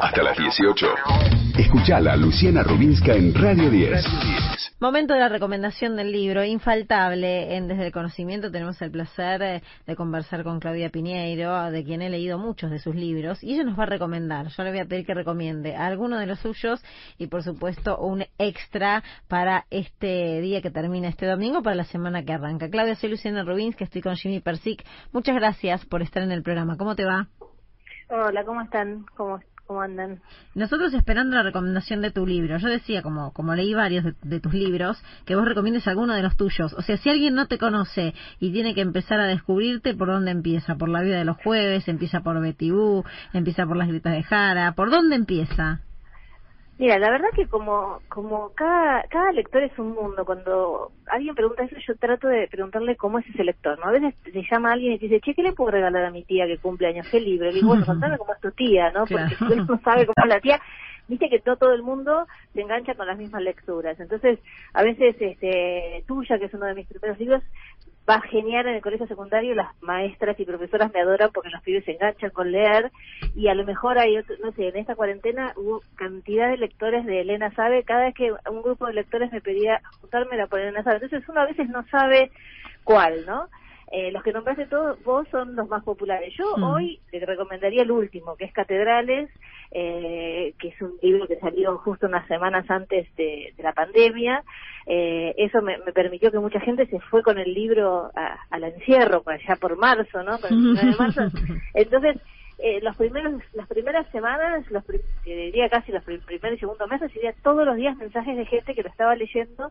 Hasta las 18. Escuchala Luciana Rubinska en Radio 10. Momento de la recomendación del libro, infaltable. En Desde el Conocimiento tenemos el placer eh, de conversar con Claudia Piñeiro, de quien he leído muchos de sus libros, y ella nos va a recomendar. Yo le voy a pedir que recomiende alguno de los suyos y, por supuesto, un extra para este día que termina este domingo, para la semana que arranca. Claudia, soy Luciana Rubins, que estoy con Jimmy Persic. Muchas gracias por estar en el programa. ¿Cómo te va? Hola, ¿cómo están? ¿Cómo Nosotros esperando la recomendación de tu libro. Yo decía, como, como leí varios de, tus libros, que vos recomiendes alguno de los tuyos. O sea, si alguien no te conoce y tiene que empezar a descubrirte, ¿por dónde empieza? ¿Por la vida de los jueves? ¿Empieza por Betty ¿Empieza por las gritas de Jara? ¿Por dónde empieza? Mira, la verdad que como como cada cada lector es un mundo. Cuando alguien pregunta eso, yo trato de preguntarle cómo es ese lector. ¿no? A veces se llama a alguien y dice, che, ¿qué le puedo regalar a mi tía que cumple años? ¿Qué libro? Y digo, bueno, contame cómo es tu tía, ¿no? *laughs* Porque si uno no sabe cómo es la tía, viste que no todo el mundo se engancha con las mismas lecturas. Entonces, a veces, este, tuya, que es uno de mis primeros libros, va genial en el colegio secundario, las maestras y profesoras me adoran porque los pibes se enganchan con leer y a lo mejor hay, no sé, en esta cuarentena hubo cantidad de lectores de Elena Sabe, cada vez que un grupo de lectores me pedía juntarme la por Elena Sabe, entonces uno a veces no sabe cuál, ¿no? Eh, los que nombraste todos vos son los más populares. Yo hmm. hoy le recomendaría el último, que es Catedrales, eh, que es un libro que salió justo unas semanas antes de, la pandemia. Eh, eso me, permitió que mucha gente se fue con el libro al encierro, pues, allá por marzo, ¿no? *laughs* Entonces, eh, los primeros, las primeras semanas, los diría casi los primeros y segundos meses, sería todos los días mensajes de gente que lo estaba leyendo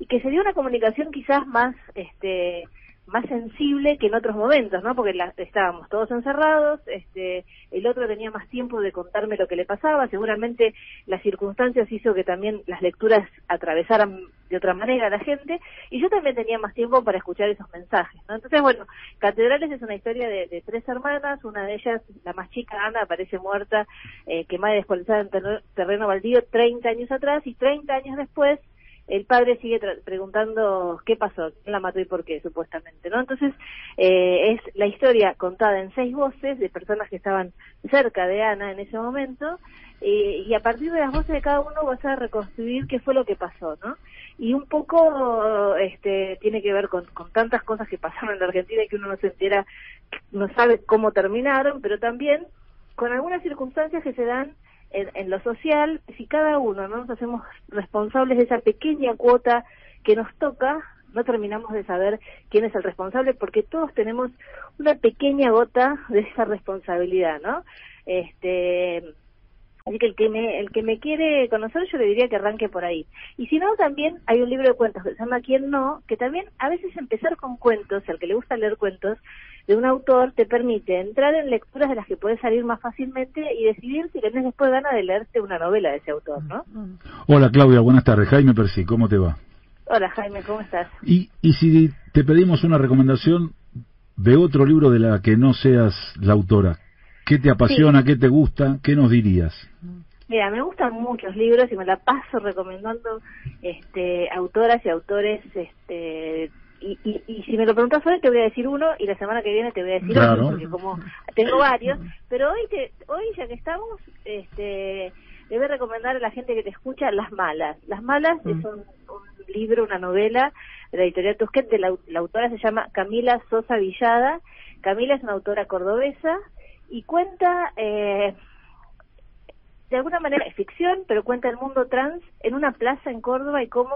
y que se dio una comunicación quizás más, este, más sensible que en otros momentos, ¿no? Porque estábamos todos encerrados, este, el otro tenía más tiempo de contarme lo que le pasaba, seguramente las circunstancias hizo que también las lecturas atravesaran de otra manera a la gente, y yo también tenía más tiempo para escuchar esos mensajes, ¿no? Entonces, bueno, Catedrales es una historia de, tres hermanas, una de ellas, la más chica, Ana, aparece muerta, eh, quemada y descuartizada en terreno baldío 30 años atrás, y 30 años después, el padre sigue preguntando qué pasó, quién la mató y por qué, supuestamente, ¿no? Entonces, eh, es la historia contada en seis voces de personas que estaban cerca de Ana en ese momento, y a partir de las voces de cada uno vas a reconstruir qué fue lo que pasó, ¿no? Y un poco este, tiene que ver con, con tantas cosas que pasaron en la Argentina y que uno no se entera, no sabe cómo terminaron, pero también con algunas circunstancias que se dan en, lo social, si cada uno no nos hacemos responsables de esa pequeña cuota que nos toca, no terminamos de saber quién es el responsable porque todos tenemos una pequeña gota de esa responsabilidad, ¿no? Este, así que el que me el que me quiere conocer yo le diría que arranque por ahí. Y si no también hay un libro de cuentos que se llama Quién no, que también a veces empezar con cuentos, al que le gusta leer cuentos, de un autor te permite entrar en lecturas de las que puedes salir más fácilmente y decidir si tenés después ganas de leerte una novela de ese autor, ¿no? Hola Claudia, buenas tardes. Jaime Percy, ¿cómo te va? Hola Jaime, ¿cómo estás? Y, y si te pedimos una recomendación de otro libro de la que no seas la autora, ¿qué te apasiona, qué te gusta, qué nos dirías? Mira, me gustan muchos libros y me la paso recomendando este, autoras y autores este, y, y, si me lo preguntas hoy te voy a decir uno y la semana que viene te voy a decir otro porque como tengo varios pero hoy te, hoy ya que estamos este le voy a recomendar a la gente que te escucha Las Malas. Las Malas es mm. un, libro una novela de la editorial Tusquet de la, autora se llama Camila Sosa Villada. Camila es una autora cordobesa y cuenta eh, de alguna manera es ficción, pero cuenta el mundo trans en una plaza en Córdoba y cómo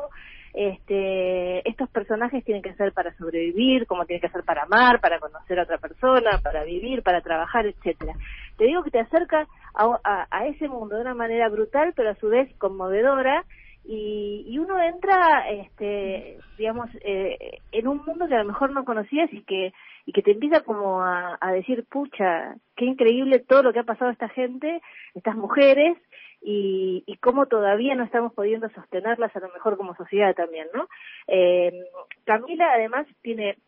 este, estos personajes tienen que ser para sobrevivir, cómo tienen que ser para amar, para conocer a otra persona, para vivir, para trabajar, etcétera. Te digo que te acerca a, ese mundo de una manera brutal, pero a su vez conmovedora, y, y uno entra, este, digamos, eh, en un mundo que a lo mejor no conocías y que y que te empieza como a, a decir, pucha, qué increíble todo lo que ha pasado a esta gente, estas mujeres, y, y cómo todavía no estamos pudiendo sostenerlas a lo mejor como sociedad también, ¿no? Eh, Camila además tiene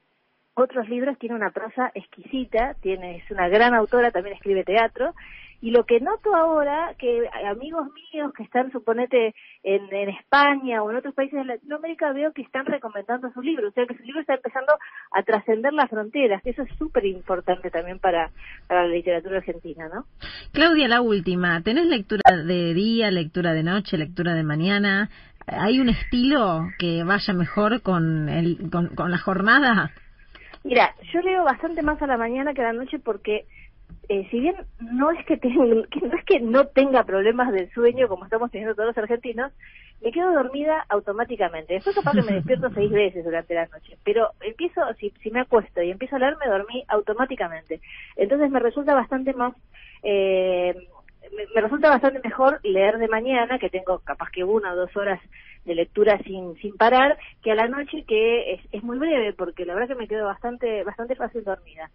otros libros, tiene una prosa exquisita, tiene, es una gran autora, también escribe teatro, y lo que noto ahora, que amigos míos que están, suponete, en, en España o en otros países de Latinoamérica, veo que están recomendando su libro, o sea que su libro está empezando a trascender las fronteras, que eso es súper importante también para, para la literatura argentina, ¿no? Claudia, la última, ¿tenés lectura de día, lectura de noche, lectura de mañana? ¿Hay un estilo que vaya mejor con, el, con, con la jornada? Mira, yo leo bastante más a la mañana que a la noche porque eh, si bien no es *laughs* que, no es que no tenga problemas del sueño como estamos teniendo todos los argentinos, me quedo dormida automáticamente. Después capaz que me despierto *laughs* seis veces durante la noche, pero empiezo, si, si me acuesto y empiezo a leer, me dormí automáticamente. Entonces me resulta bastante más, eh, me, resulta bastante mejor leer de mañana, que tengo capaz que una o dos horas de lectura sin, sin parar, que a la noche que es, es muy breve, porque la verdad que me quedo bastante, bastante fácil dormida.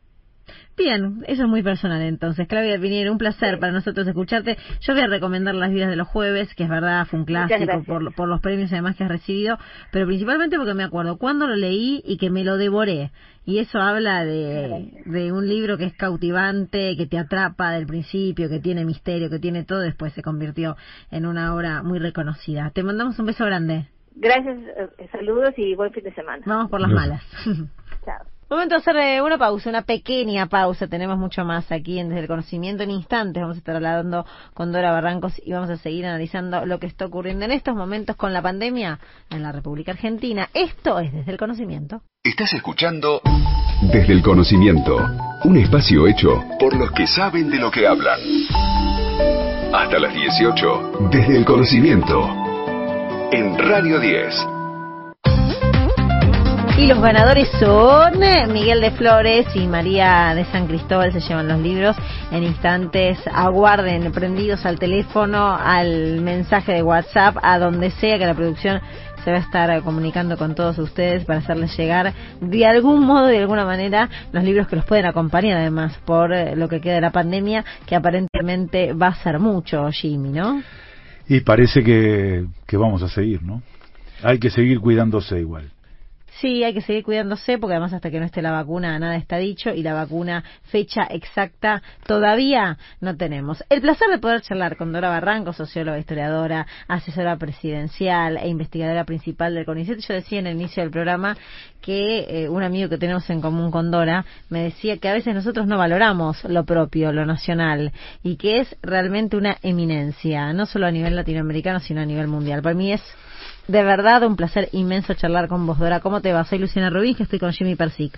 Bien, eso es muy personal entonces. Claudia Piniero, un placer para nosotros escucharte. Yo voy a recomendar Las vidas de los jueves, que es verdad, fue un clásico por, por los premios además que has recibido, pero principalmente porque me acuerdo cuando lo leí y que me lo devoré. Y eso habla de, de un libro que es cautivante, que te atrapa del principio, que tiene misterio, que tiene todo, después se convirtió en una obra muy reconocida. Te mandamos un beso grande. Gracias, eh, saludos y buen fin de semana. Vamos por las malas. *laughs* Chao. Momento de hacer eh, una pausa, una pequeña pausa. Tenemos mucho más aquí en Desde el Conocimiento. En instantes vamos a estar hablando con Dora Barrancos y vamos a seguir analizando lo que está ocurriendo en estos momentos con la pandemia en la República Argentina. Esto es Desde el Conocimiento. Estás escuchando Desde el Conocimiento, un espacio hecho por los que saben de lo que hablan. Hasta las 18, Desde el Conocimiento, en Radio 10. Y los ganadores son Miguel de Flores y María de San Cristóbal. Se llevan los libros. En instantes aguarden prendidos al teléfono, al mensaje de WhatsApp, a donde sea que la producción se va a estar comunicando con todos ustedes para hacerles llegar de algún modo, de alguna manera, los libros que los pueden acompañar además por lo que queda de la pandemia, que aparentemente va a ser mucho, Jimmy, ¿no? Y parece que, que vamos a seguir, ¿no? Hay que seguir cuidándose igual. Sí, hay que seguir cuidándose porque además hasta que no esté la vacuna nada está dicho y la vacuna fecha exacta todavía no tenemos. El placer de poder charlar con Dora Barranco, socióloga, historiadora, asesora presidencial e investigadora principal del CONICET. Yo decía en el inicio del programa que eh, un amigo que tenemos en común con Dora me decía que a veces nosotros no valoramos lo propio, lo nacional y que es realmente una eminencia, no solo a nivel latinoamericano sino a nivel mundial. Para mí es de verdad, un placer inmenso charlar con vos, Dora. ¿Cómo te va? Soy Luciana Rubín, que estoy con Jimmy Persic.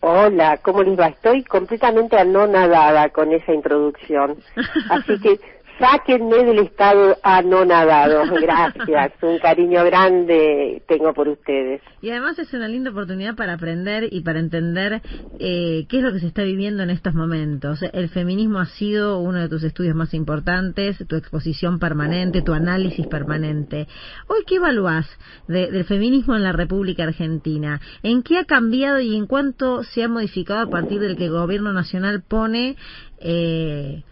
Hola, ¿cómo les va? Estoy completamente anonadada con esa introducción. *laughs* Así que sáquenme del estado anonadado. *laughs* Gracias, un cariño grande tengo por ustedes. Y además es una linda oportunidad para aprender y para entender eh, qué es lo que se está viviendo en estos momentos. El feminismo ha sido uno de tus estudios más importantes, tu exposición permanente, tu análisis permanente. Hoy, ¿qué evaluás del feminismo en la República Argentina? ¿En qué ha cambiado y en cuánto se ha modificado a partir del que el gobierno nacional pone... Eh,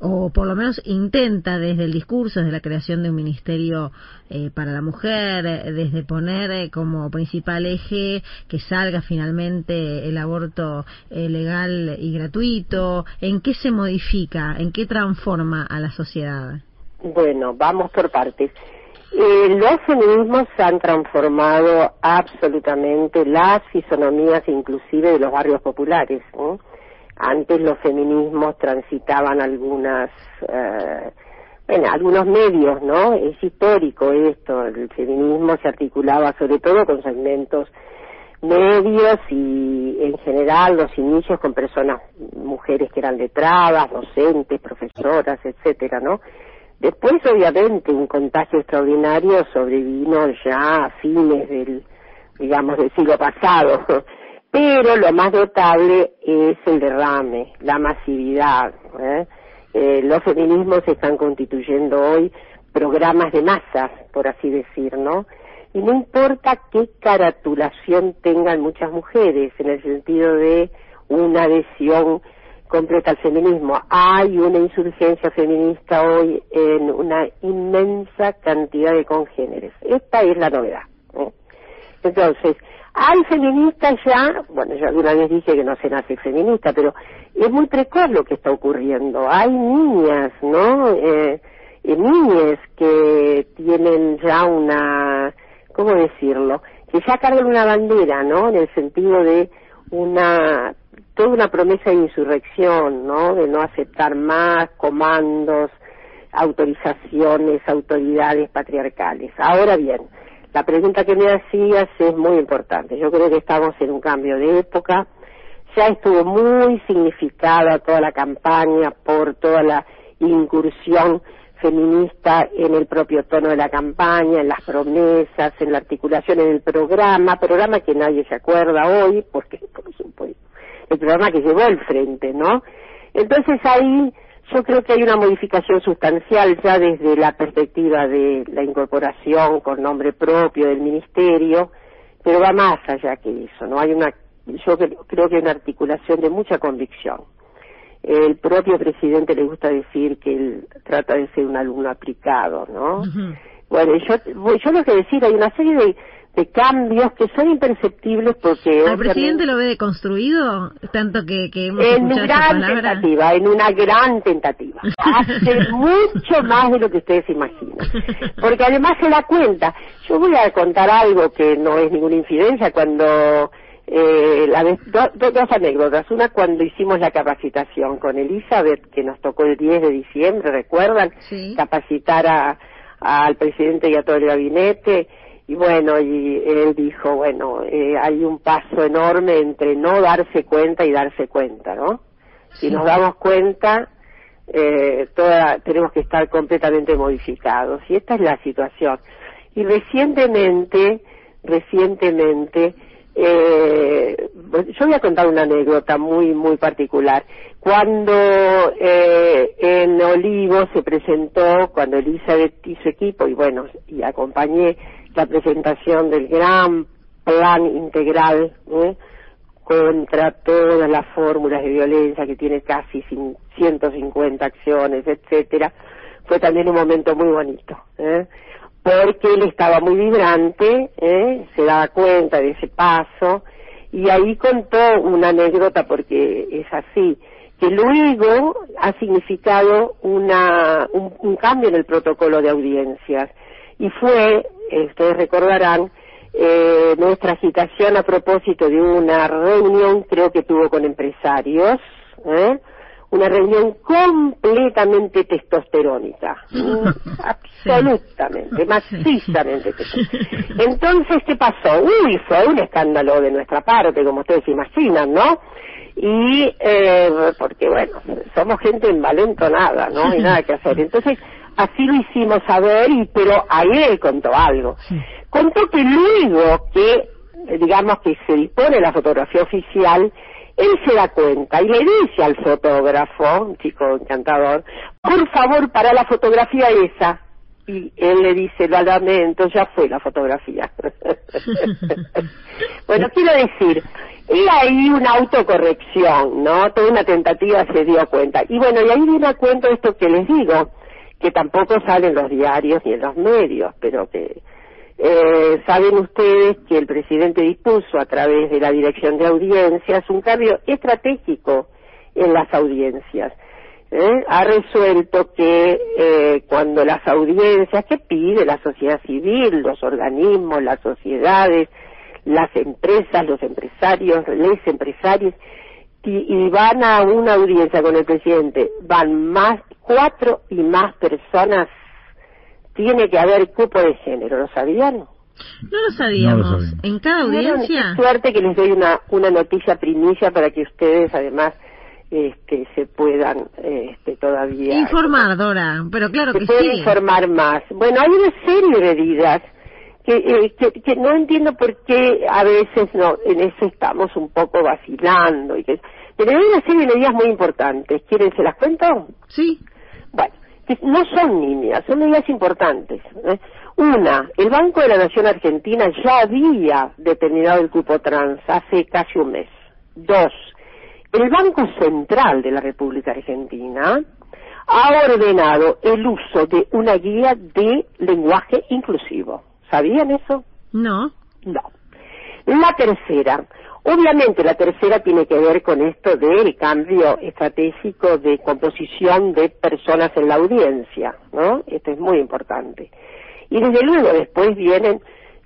o por lo menos intenta desde el discurso, desde la creación de un ministerio eh, para la mujer, eh, desde poner eh, como principal eje que salga finalmente el aborto legal y gratuito, ¿en qué se modifica, en qué transforma a la sociedad? Bueno, vamos por partes. los feminismos han transformado absolutamente las fisonomías inclusive de los barrios populares. Antes los feminismos transitaban algunas, eh, bueno, algunos medios, ¿no? Es histórico esto, el feminismo se articulaba sobre todo con segmentos medios y en general los inicios con personas, mujeres que eran letradas, docentes, profesoras, etcétera, ¿no? Después, obviamente, un contagio extraordinario sobrevino ya a fines del, digamos, del siglo pasado. Pero lo más notable es el derrame, la masividad. ¿eh? Eh, los feminismos están constituyendo hoy programas de masas, por así decir, ¿no? Y no importa qué caratulación tengan muchas mujeres, en el sentido de una adhesión completa al feminismo. Hay una insurgencia feminista hoy en una inmensa cantidad de congéneres. Esta es la novedad. ¿eh? Entonces, hay feministas ya, bueno, yo alguna vez dije que no se nace feminista, pero es muy precoz lo que está ocurriendo. Hay niñas, ¿no? Eh, eh, niñas que tienen ya una, ¿cómo decirlo? Que ya cargan una bandera, ¿no? En el sentido de una, toda una promesa de insurrección, ¿no? De no aceptar más comandos, autorizaciones, autoridades patriarcales. Ahora bien, la pregunta que me hacías es muy importante. Yo creo que estamos en un cambio de época. Ya estuvo muy significada toda la campaña por toda la incursión feminista en el propio tono de la campaña, en las promesas, en la articulación en el programa, programa que nadie se acuerda hoy, porque por supuesto, el programa que llevó al frente, ¿no? Entonces ahí yo creo que hay una modificación sustancial ya desde la perspectiva de la incorporación con nombre propio del ministerio, pero va más allá que eso, ¿no? Hay una, yo creo que hay una articulación de mucha convicción. El propio presidente le gusta decir que él trata de ser un alumno aplicado, ¿no? Bueno, yo, yo lo que decir, hay una serie de de cambios que son imperceptibles porque... ¿El presidente lo ve deconstruido? Tanto que, que hemos En una gran tentativa, en una gran tentativa. *laughs* Hace mucho más de lo que ustedes imaginan. Porque además se da cuenta. Yo voy a contar algo que no es ninguna infidencia cuando... Eh, la vez, dos anécdotas. Una cuando hicimos la capacitación con Elizabeth, que nos tocó el 10 de diciembre, ¿recuerdan? Capacitar a, al presidente y a todo el gabinete y bueno, y él dijo, bueno, eh, hay un paso enorme entre no darse cuenta y darse cuenta, ¿no? Si nos damos cuenta, eh, toda, tenemos que estar completamente modificados. Y esta es la situación. Y recientemente, recientemente, eh, yo voy a contar una anécdota muy, muy particular. Cuando eh, en Olivo se presentó, cuando Elizabeth y su equipo, y bueno, y acompañé la presentación del gran plan integral ¿eh? contra todas las fórmulas de violencia que tiene casi 150 acciones, etcétera, fue también un momento muy bonito, ¿eh? porque él estaba muy vibrante, ¿eh? se daba cuenta de ese paso y ahí contó una anécdota porque es así que luego ha significado una, un cambio en el protocolo de audiencias y fue, eh, ustedes recordarán, eh, nuestra agitación a propósito de una reunión, creo que tuvo con empresarios, ¿eh? una reunión completamente testosterónica, *laughs* absolutamente, macizamente. Entonces, ¿qué pasó? Uy, fue un escándalo de nuestra parte, como ustedes imaginan, ¿no? Y, eh, porque bueno, somos gente envalentonada, ¿no? Hay nada que hacer. Entonces, así lo hicimos saber, y, pero ahí él contó algo. Contó que luego que, digamos, que se dispone la fotografía oficial, él se da cuenta y le dice al fotógrafo, un chico encantador, por favor, para la fotografía esa. Y él le dice, lo lamento, ya fue la fotografía. *laughs* bueno, quiero decir, y ahí una autocorrección, ¿no? Toda una tentativa se dio cuenta. Y bueno, y ahí viene a cuento esto que les digo que tampoco sale en los diarios ni en los medios, pero que eh, saben ustedes que el presidente dispuso a través de la dirección de audiencias un cambio estratégico en las audiencias. ¿Eh? Ha resuelto que eh, cuando las audiencias que pide la sociedad civil, los organismos, las sociedades, las empresas, los empresarios, les empresarios, y, van a una audiencia con el presidente, van más, cuatro y más personas, tiene que haber cupo de género, ¿lo sabían? No lo sabíamos. ¿En cada audiencia? suerte que les doy una, una noticia primicia para que ustedes además este, se puedan este, todavía informar Dora pero claro se que puede sí. informar más. Bueno hay una serie de medidas que, eh, que, que no entiendo por qué a veces no en eso estamos un poco vacilando y que pero hay una serie de medidas muy importantes. Quieren se las cuento sí. Bueno que no son niñas son medidas importantes ¿eh? una el Banco de la Nación Argentina ya había determinado el cupo trans hace casi un mes. Dos el Banco Central de la República Argentina ha ordenado el uso de una guía de lenguaje inclusivo. ¿Sabían eso? no No. La tercera, obviamente la tercera tiene que ver con esto del cambio estratégico de composición de personas en la audiencia, ¿no? Esto es muy importante. Y desde luego después vienen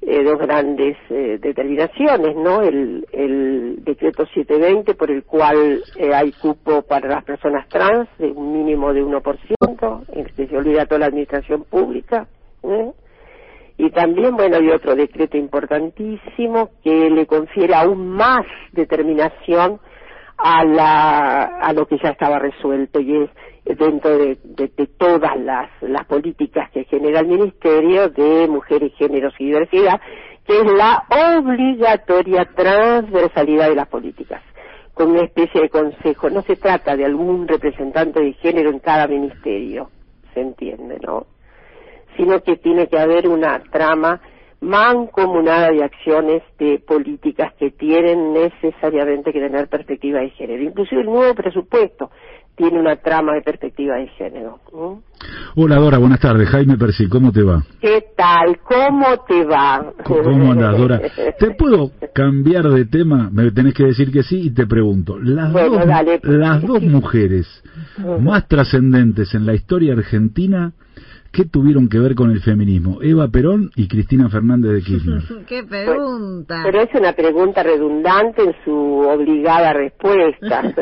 eh, dos grandes eh, determinaciones, ¿no? El, el decreto 720 por el cual eh, hay cupo para las personas trans de un mínimo de 1%, el que se olvida toda la administración pública, ¿eh? Y también, bueno, hay otro decreto importantísimo que le confiere aún más determinación a, la, a lo que ya estaba resuelto y es dentro de, todas las, las políticas que genera el Ministerio de Mujeres, Géneros y Diversidad, que es la obligatoria transversalidad de las políticas con una especie de consejo. No se trata de algún representante de género en cada ministerio, se entiende, ¿no? Sino que tiene que haber una trama mancomunada de acciones de políticas que tienen necesariamente que tener perspectiva de género. Inclusive el nuevo presupuesto tiene una trama de perspectiva de género. ¿Mm? Hola Dora, buenas tardes. Jaime Percy, ¿cómo te va? ¿Qué tal? ¿Cómo te va? ¿Cómo *laughs* andas, Dora? ¿Te puedo cambiar de tema? Me tenés que decir que sí y te pregunto. Las, Bueno, dos, dale. las dos mujeres *laughs* más trascendentes en la historia argentina, ¿qué tuvieron que ver con el feminismo? Eva Perón y Cristina Fernández de Kirchner. *laughs* qué pregunta Pero es una pregunta redundante en su obligada respuesta. *laughs*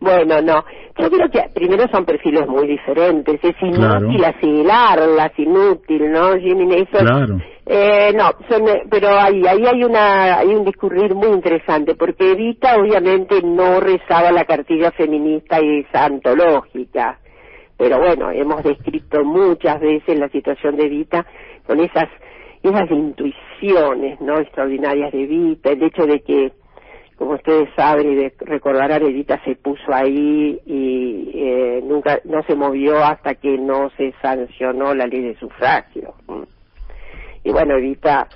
bueno, no. Yo creo que primero son perfiles muy diferentes. Es inútil Claro. asimilarlas, inútil, ¿no, Jimmy? Eso, Claro. Eh, no, son, eh, pero ahí, ahí hay una, hay un discurrir muy interesante, porque Evita obviamente no rezaba la cartilla feminista y esa antológica, pero bueno, hemos descrito muchas veces la situación de Evita con esas, esas intuiciones, ¿no? Extraordinarias de Evita, el hecho de que, como ustedes saben y de- recordarán, Evita se puso ahí y eh, nunca, no se movió hasta que no se sancionó la ley de sufragio. Y bueno, Evita,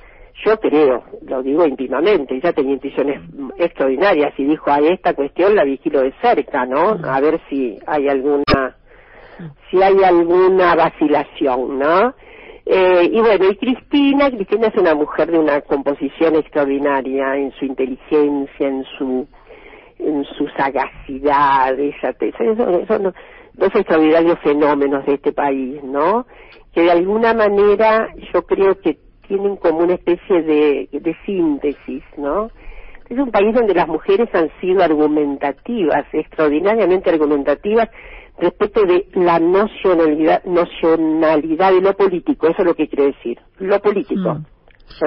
yo creo, lo digo íntimamente, ella tenía intuiciones extraordinarias y dijo, a esta cuestión la vigilo de cerca, ¿no? A ver si hay alguna, si hay alguna vacilación, ¿no? Eh, y bueno, y Cristina, Cristina es una mujer de una composición extraordinaria en su inteligencia, en su, en su sagacidad, esa, son dos extraordinarios fenómenos de este país, ¿no? Que de alguna manera yo creo que tienen como una especie de, de síntesis, ¿no? Es un país donde las mujeres han sido argumentativas, extraordinariamente argumentativas respecto de la nacionalidad, nacionalidad de lo político, eso es lo que quiere decir, lo político. Mm.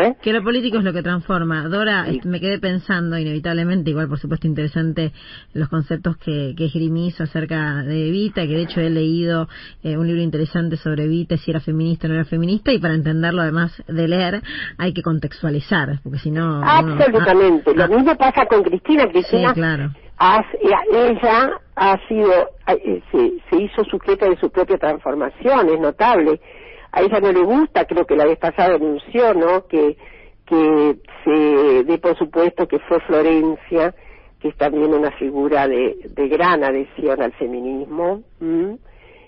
¿Eh? Que lo político es lo que transforma. Dora, me quedé pensando inevitablemente, igual por supuesto interesante los conceptos que, que esgrimís acerca de Evita, que de hecho he leído eh, un libro interesante sobre Evita, si era feminista o no era feminista, y para entenderlo además de leer hay que contextualizar, porque si no... uno- Absolutamente. Ah, Lo mismo pasa con Cristina. sí, Cristina claro. ha- ella ha sido, eh, se, se hizo sujeta de su propia transformación, es notable. A ella no le gusta, creo que la vez pasada anunció, ¿no? Que, que se dé por supuesto que fue Florencia, que es también una figura de, de gran adhesión al feminismo, ¿m?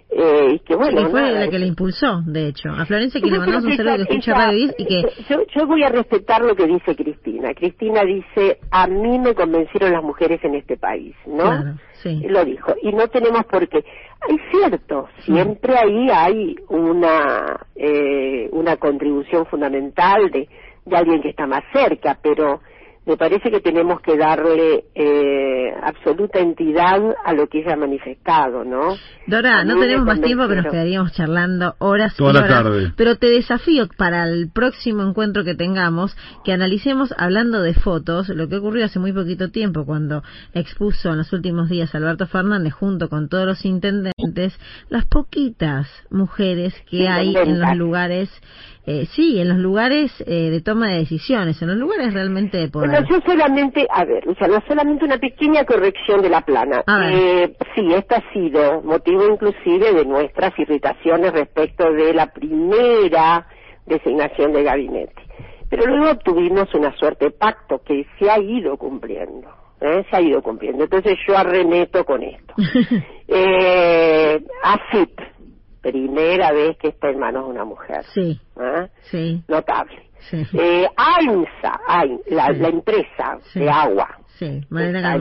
Eh, y que bueno, y fue nada, la que le impulsó, de hecho. A Florencia, que le mandamos un saludo que escucha Radio 10 y que... Yo, yo voy a respetar lo que dice Cristina. Cristina dice, a mí me convencieron las mujeres en este país, ¿no? Claro, sí. Lo dijo. Y no tenemos por qué. Es cierto, siempre ahí hay una, eh, una contribución fundamental de, de alguien que está más cerca, pero me parece que tenemos que darle eh, absoluta entidad a lo que ella ha manifestado, ¿no? Dora, no tenemos más tiempo, pero nos quedaríamos charlando horas Toda y la horas. tarde. Pero te desafío para el próximo encuentro que tengamos que analicemos, hablando de fotos, lo que ocurrió hace muy poquito tiempo cuando expuso en los últimos días Alberto Fernández junto con todos los intendentes las poquitas mujeres que hay en los lugares eh, sí, en los lugares eh, de toma de decisiones, en los lugares realmente de poder. Bueno, yo solamente, a ver, Luciano, solamente una pequeña corrección de la plana. A ver. Eh, sí, esta ha sido motivo inclusive de nuestras irritaciones respecto de la primera designación de gabinete. Pero luego obtuvimos una suerte de pacto que se ha ido cumpliendo. ¿eh? Se ha ido cumpliendo. Entonces yo arremeto con esto. *laughs* eh, AFIP, primera vez que está en manos de una mujer. Sí, ¿eh? sí, Notable. sí, Eh, AINSA, AIN, la, Sí. la empresa de agua. sí, Malena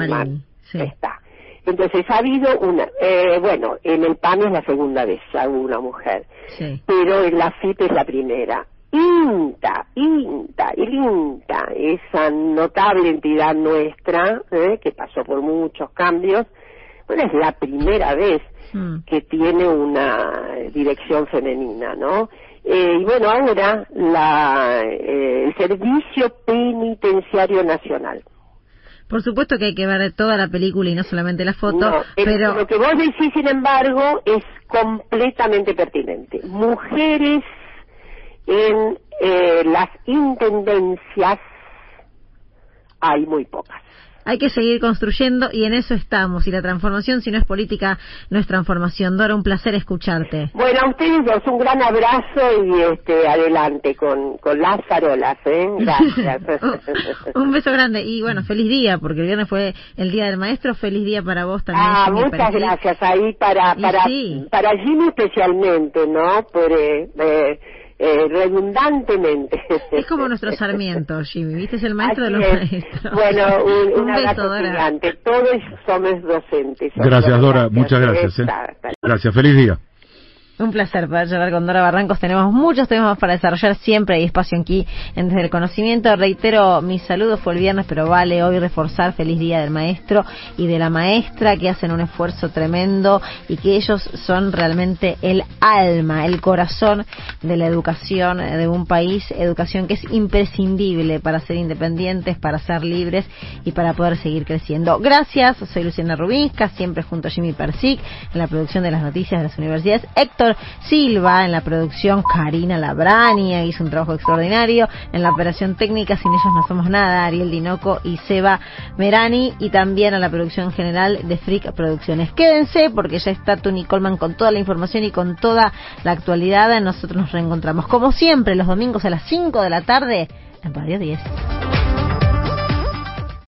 está. Entonces ha habido una, eh, bueno, en el PAN es la segunda vez, ya hubo una mujer, Sí. pero en la FIP es la primera. INTA, INTA, el INTA, esa notable entidad nuestra, eh, que pasó por muchos cambios, bueno, es la primera vez Mm. que tiene una dirección femenina, ¿no? Eh, y bueno, ahora la, eh, el Servicio Penitenciario Nacional. Por supuesto que hay que ver toda la película y no solamente la foto, No, el- pero lo que vos decís, sin embargo, es completamente pertinente. Mujeres en eh, las intendencias hay muy pocas. Hay que seguir construyendo y en eso estamos. Y la transformación, si no es política, no es transformación. Dora, un placer escucharte. Bueno, a ustedes dos un gran abrazo y este adelante con, con las farolas, ¿eh? Gracias. *laughs* un beso grande y bueno, feliz día, porque el viernes fue el Día del Maestro. Feliz día para vos también. Ah, Jimmy muchas gracias ahí para para sí. para Jimmy especialmente, ¿no? Por eh, eh, eh, redundantemente. Es como nuestro *laughs* Sarmiento, Jimmy. ¿Viste? Es el maestro de los es. maestros. Bueno, un, *laughs* un, un beso, abrazo Dora. gigante. Todos somos docentes. Gracias, Dora. Muchas gracias. ¿eh? Gracias. Feliz día. Un placer poder hablar con Dora Barrancos. Tenemos muchos temas para desarrollar. Siempre hay espacio aquí en Desde el Conocimiento. Reitero, mis saludos fue el viernes, pero vale hoy reforzar feliz día del maestro y de la maestra que hacen un esfuerzo tremendo y que ellos son realmente el alma, el corazón de la educación de un país. Educación que es imprescindible para ser independientes, para ser libres y para poder seguir creciendo. Gracias. Soy Luciana Rubinska, siempre junto a Jimmy Persic en la producción de las noticias de las universidades. Héctor Silva en la producción, Karina Labrania hizo un trabajo extraordinario en la operación técnica, sin ellos no somos nada, Ariel Dinoco y Seba Merani y también a la producción general de Freak Producciones. Quédense porque ya está Tony Coleman con toda la información y con toda la actualidad. Nosotros nos reencontramos como siempre los domingos a las 5 de la tarde en Radio 10.